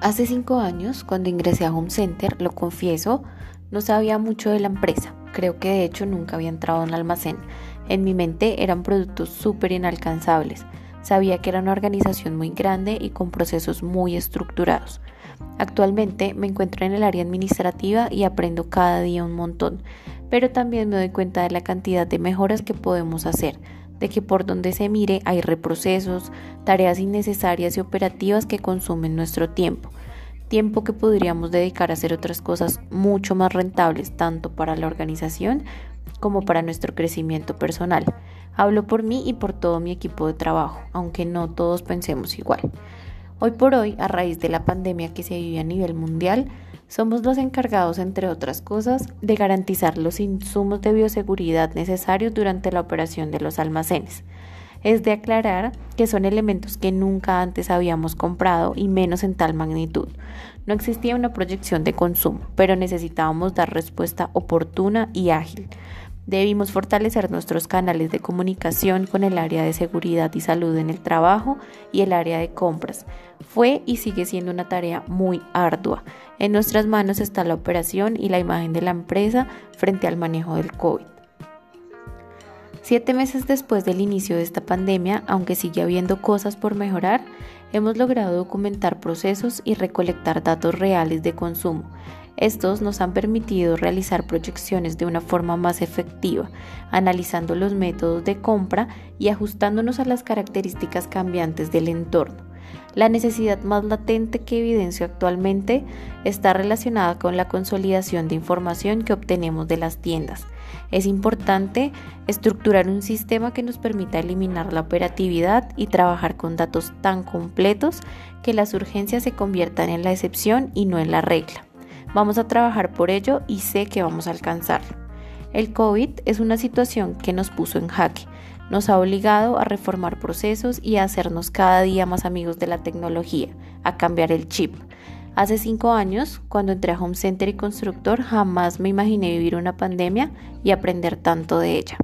Hace cinco años, cuando ingresé a Home Center, lo confieso, no sabía mucho de la empresa. Creo que de hecho nunca había entrado en un almacén. En mi mente eran productos súper inalcanzables. Sabía que era una organización muy grande y con procesos muy estructurados. Actualmente me encuentro en el área administrativa y aprendo cada día un montón, pero también me doy cuenta de la cantidad de mejoras que podemos hacer de que por donde se mire hay reprocesos, tareas innecesarias y operativas que consumen nuestro tiempo, tiempo que podríamos dedicar a hacer otras cosas mucho más rentables tanto para la organización como para nuestro crecimiento personal. Hablo por mí y por todo mi equipo de trabajo, aunque no todos pensemos igual. Hoy por hoy, a raíz de la pandemia que se vive a nivel mundial, somos los encargados, entre otras cosas, de garantizar los insumos de bioseguridad necesarios durante la operación de los almacenes. Es de aclarar que son elementos que nunca antes habíamos comprado y menos en tal magnitud. No existía una proyección de consumo, pero necesitábamos dar respuesta oportuna y ágil. Debimos fortalecer nuestros canales de comunicación con el área de seguridad y salud en el trabajo y el área de compras. Fue y sigue siendo una tarea muy ardua. En nuestras manos está la operación y la imagen de la empresa frente al manejo del COVID. Siete meses después del inicio de esta pandemia, aunque sigue habiendo cosas por mejorar, hemos logrado documentar procesos y recolectar datos reales de consumo estos nos han permitido realizar proyecciones de una forma más efectiva, analizando los métodos de compra y ajustándonos a las características cambiantes del entorno. La necesidad más latente que evidencio actualmente está relacionada con la consolidación de información que obtenemos de las tiendas. Es importante estructurar un sistema que nos permita eliminar la operatividad y trabajar con datos tan completos que las urgencias se conviertan en la excepción y no en la regla. Vamos a trabajar por ello y sé que vamos a alcanzarlo. El COVID es una situación que nos puso en jaque, nos ha obligado a reformar procesos y a hacernos cada día más amigos de la tecnología, a cambiar el chip. Hace cinco años, cuando entré a Home Center y Constructor, jamás me imaginé vivir una pandemia y aprender tanto de ella.